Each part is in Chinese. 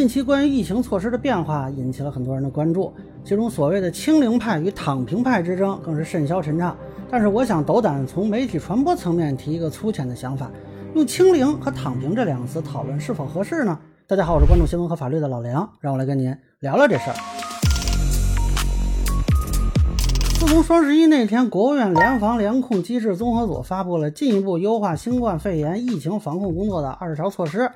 近期关于疫情措施的变化引起了很多人的关注，其中所谓的“清零派”与“躺平派”之争更是甚嚣尘上。但是，我想斗胆从媒体传播层面提一个粗浅的想法：用“清零”和“躺平”这两个词讨论是否合适呢？大家好，我是关注新闻和法律的老梁，让我来跟您聊聊这事儿。自从双十一那天，国务院联防联控机制综合组发布了进一步优化新冠肺炎疫情防控工作的二十条措施。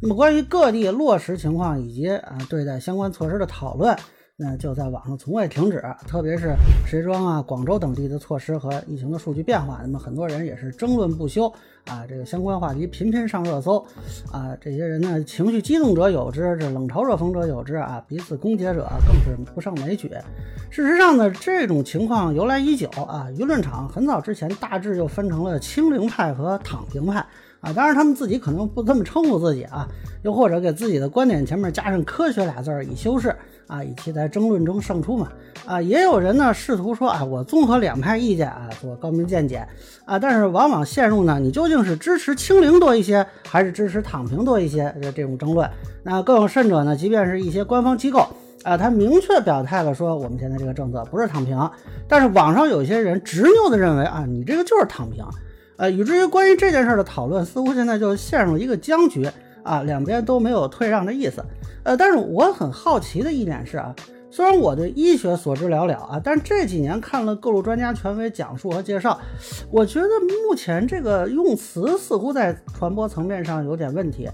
那么，关于各地落实情况以及啊对待相关措施的讨论，那就在网上从未停止。特别是石家庄啊、广州等地的措施和疫情的数据变化，那么很多人也是争论不休啊。这个相关话题频频上热搜啊。这些人呢，情绪激动者有之，这冷嘲热讽者有之啊。彼此攻讦者更是不胜枚举。事实上呢，这种情况由来已久啊。舆论场很早之前大致就分成了清零派和躺平派。啊，当然他们自己可能不这么称呼自己啊，又或者给自己的观点前面加上“科学”俩字儿以修饰啊，以期在争论中胜出嘛。啊，也有人呢试图说啊，我综合两派意见啊，做高明见解啊，但是往往陷入呢，你究竟是支持清零多一些，还是支持躺平多一些的这种争论。那更有甚者呢，即便是一些官方机构啊，他明确表态了说，我们现在这个政策不是躺平，但是网上有些人执拗的认为啊，你这个就是躺平。呃，以至于关于这件事的讨论，似乎现在就陷入一个僵局啊，两边都没有退让的意思。呃，但是我很好奇的一点是啊，虽然我对医学所知寥寥啊，但这几年看了各路专家权威讲述和介绍，我觉得目前这个用词似乎在传播层面上有点问题，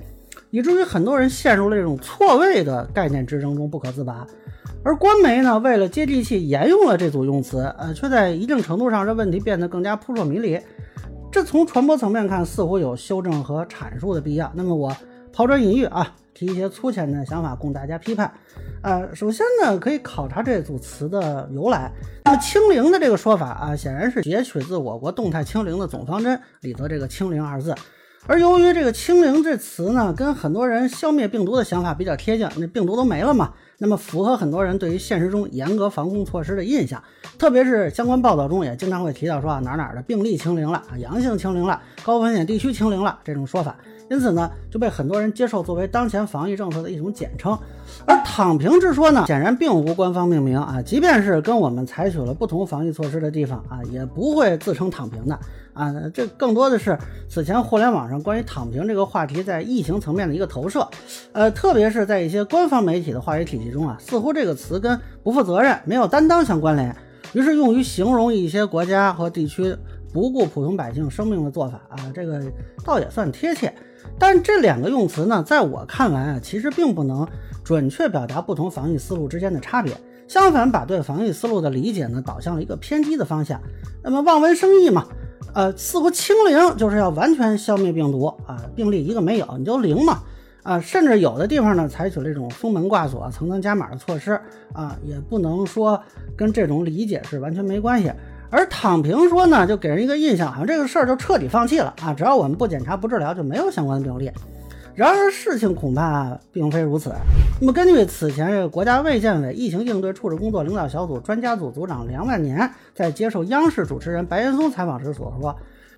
以至于很多人陷入了这种错位的概念之争中不可自拔。而官媒呢，为了接地气，沿用了这组用词，呃，却在一定程度上让问题变得更加扑朔迷离。这从传播层面看，似乎有修正和阐述的必要。那么我抛砖引玉啊，提一些粗浅的想法供大家批判。呃，首先呢，可以考察这组词的由来。那么“清零”的这个说法啊，显然是截取自我国动态清零的总方针里头这个“清零”二字。而由于这个“清零”这词呢，跟很多人消灭病毒的想法比较贴近，那病毒都没了嘛。那么符合很多人对于现实中严格防控措施的印象，特别是相关报道中也经常会提到说啊哪哪的病例清零了啊阳性清零了高风险地区清零了这种说法，因此呢就被很多人接受作为当前防疫政策的一种简称。而躺平之说呢显然并无官方命名啊，即便是跟我们采取了不同防疫措施的地方啊也不会自称躺平的。啊，这更多的是此前互联网上关于躺平这个话题在疫情层面的一个投射，呃，特别是在一些官方媒体的话语体系中啊，似乎这个词跟不负责任、没有担当相关联，于是用于形容一些国家和地区不顾普通百姓生命的做法啊，这个倒也算贴切。但这两个用词呢，在我看来啊，其实并不能准确表达不同防疫思路之间的差别，相反，把对防疫思路的理解呢导向了一个偏激的方向。那么望文生义嘛。呃，似乎清零就是要完全消灭病毒啊，病例一个没有，你就零嘛啊，甚至有的地方呢采取这种封门挂锁、层层加码的措施啊，也不能说跟这种理解是完全没关系。而躺平说呢，就给人一个印象，好像这个事儿就彻底放弃了啊，只要我们不检查、不治疗，就没有相关的病例。然而事情恐怕并非如此。那么根据此前这个国家卫健委疫情应对处置工作领导小组专家组组长梁万年在接受央视主持人白岩松采访时所说，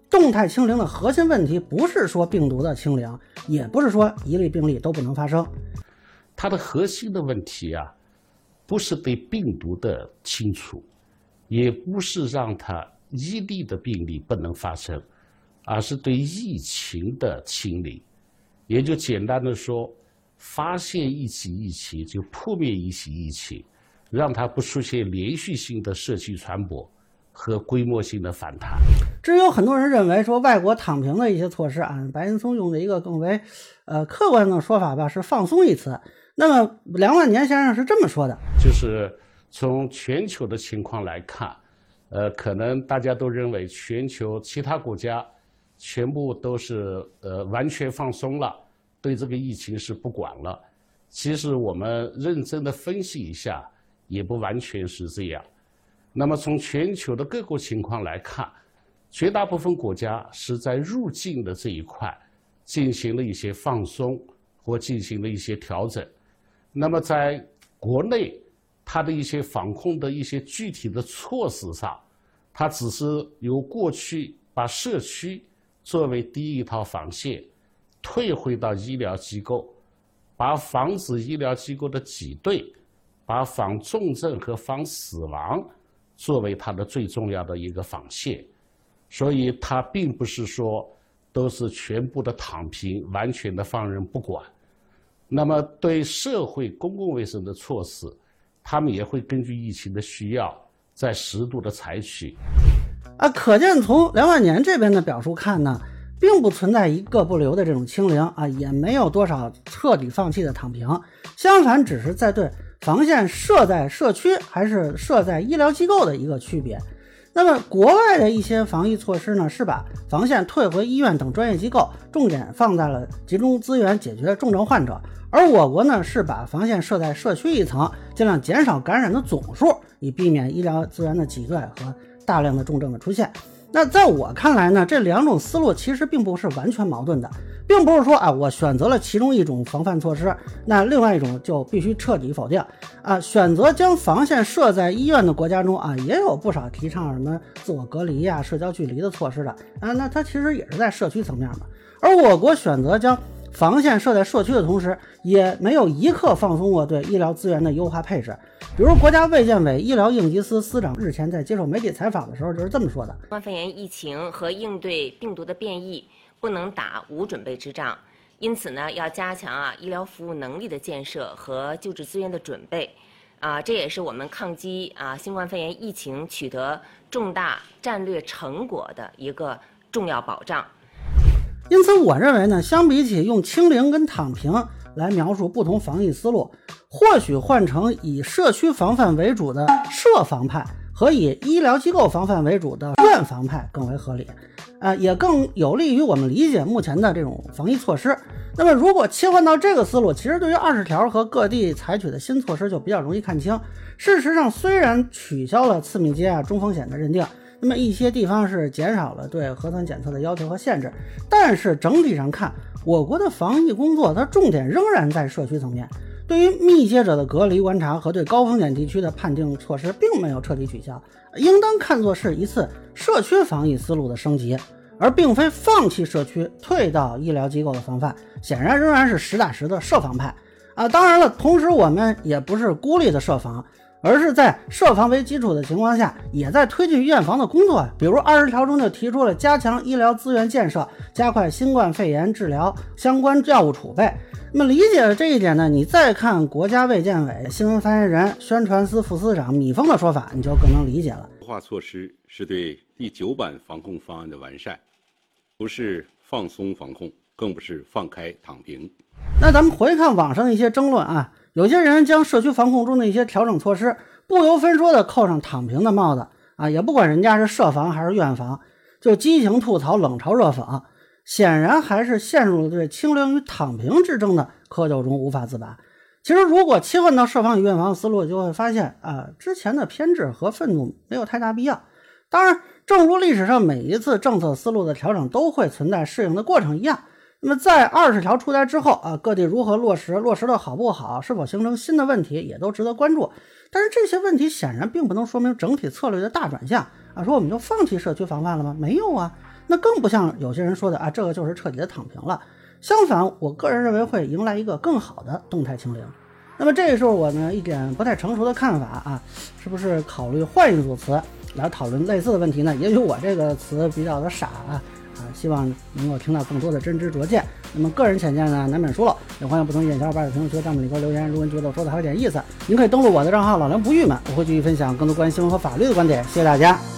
动态清零的核心问题不是说病毒的清零，也不是说一例病例都不能发生。它的核心的问题啊，不是对病毒的清除，也不是让它一例的病例不能发生，而是对疫情的清零。也就简单的说，发现一起疫情就扑灭一起疫情，让它不出现连续性的社区传播和规模性的反弹。至于有很多人认为说外国躺平的一些措施啊，白岩松用的一个更为呃客观的说法吧，是放松一词。那么梁万年先生是这么说的，就是从全球的情况来看，呃，可能大家都认为全球其他国家。全部都是呃完全放松了，对这个疫情是不管了。其实我们认真的分析一下，也不完全是这样。那么从全球的各国情况来看，绝大部分国家是在入境的这一块进行了一些放松或进行了一些调整。那么在国内，它的一些防控的一些具体的措施上，它只是由过去把社区作为第一套防线，退回到医疗机构，把防止医疗机构的挤兑，把防重症和防死亡作为它的最重要的一个防线，所以它并不是说都是全部的躺平，完全的放任不管。那么对社会公共卫生的措施，他们也会根据疫情的需要，在适度的采取。啊，可见从梁万年这边的表述看呢，并不存在一个不留的这种清零啊，也没有多少彻底放弃的躺平，相反，只是在对防线设在社区还是设在医疗机构的一个区别。那么，国外的一些防疫措施呢，是把防线退回医院等专业机构，重点放在了集中资源解决重症患者。而我国呢，是把防线设在社区一层，尽量减少感染的总数，以避免医疗资源的挤兑和大量的重症的出现。那在我看来呢，这两种思路其实并不是完全矛盾的，并不是说啊，我选择了其中一种防范措施，那另外一种就必须彻底否定啊。选择将防线设在医院的国家中啊，也有不少提倡什么自我隔离呀、社交距离的措施的啊，那它其实也是在社区层面嘛。而我国选择将防线设在社区的同时，也没有一刻放松过对医疗资源的优化配置。比如，国家卫健委医疗应急司司长日前在接受媒体采访的时候就是这么说的：新冠肺炎疫情和应对病毒的变异不能打无准备之仗，因此呢，要加强啊医疗服务能力的建设和救治资源的准备，啊，这也是我们抗击啊新冠肺炎疫情取得重大战略成果的一个重要保障。因此，我认为呢，相比起用清零跟躺平来描述不同防疫思路，或许换成以社区防范为主的社防派和以医疗机构防范为主的院防派更为合理，啊，也更有利于我们理解目前的这种防疫措施。那么，如果切换到这个思路，其实对于二十条和各地采取的新措施就比较容易看清。事实上，虽然取消了次密接啊中风险的认定。那么一些地方是减少了对核酸检测的要求和限制，但是整体上看，我国的防疫工作它重点仍然在社区层面。对于密接者的隔离观察和对高风险地区的判定措施，并没有彻底取消，应当看作是一次社区防疫思路的升级，而并非放弃社区退到医疗机构的防范。显然仍然是实打实的设防派啊！当然了，同时我们也不是孤立的设防。而是在设防为基础的情况下，也在推进院防的工作。比如二十条中就提出了加强医疗资源建设，加快新冠肺炎治疗相关药物储备。那么理解了这一点呢，你再看国家卫健委新闻发言人、宣传司副司长米峰的说法，你就更能理解了。优化措施是对第九版防控方案的完善，不是放松防控，更不是放开躺平。那咱们回看网上的一些争论啊。有些人将社区防控中的一些调整措施不由分说地扣上躺平的帽子啊，也不管人家是设防还是院防，就激情吐槽、冷嘲热讽，显然还是陷入了对清零与躺平之争的窠臼中无法自拔。其实，如果切换到设防与院防思路，就会发现啊，之前的偏执和愤怒没有太大必要。当然，正如历史上每一次政策思路的调整都会存在适应的过程一样。那么在二十条出台之后啊，各地如何落实，落实的好不好，是否形成新的问题，也都值得关注。但是这些问题显然并不能说明整体策略的大转向啊，说我们就放弃社区防范了吗？没有啊，那更不像有些人说的啊，这个就是彻底的躺平了。相反，我个人认为会迎来一个更好的动态清零。那么这个时候我呢一点不太成熟的看法啊，是不是考虑换一组词来讨论类似的问题呢？也许我这个词比较的傻啊。啊，希望能够听到更多的真知灼见。那么个人浅见呢，难免疏漏，也欢迎不同意见小伙伴在评论区、弹幕里给我留言。如果您觉得我说的还有点意思，您可以登录我的账号老梁不郁闷，我会继续分享更多关于新闻和法律的观点。谢谢大家。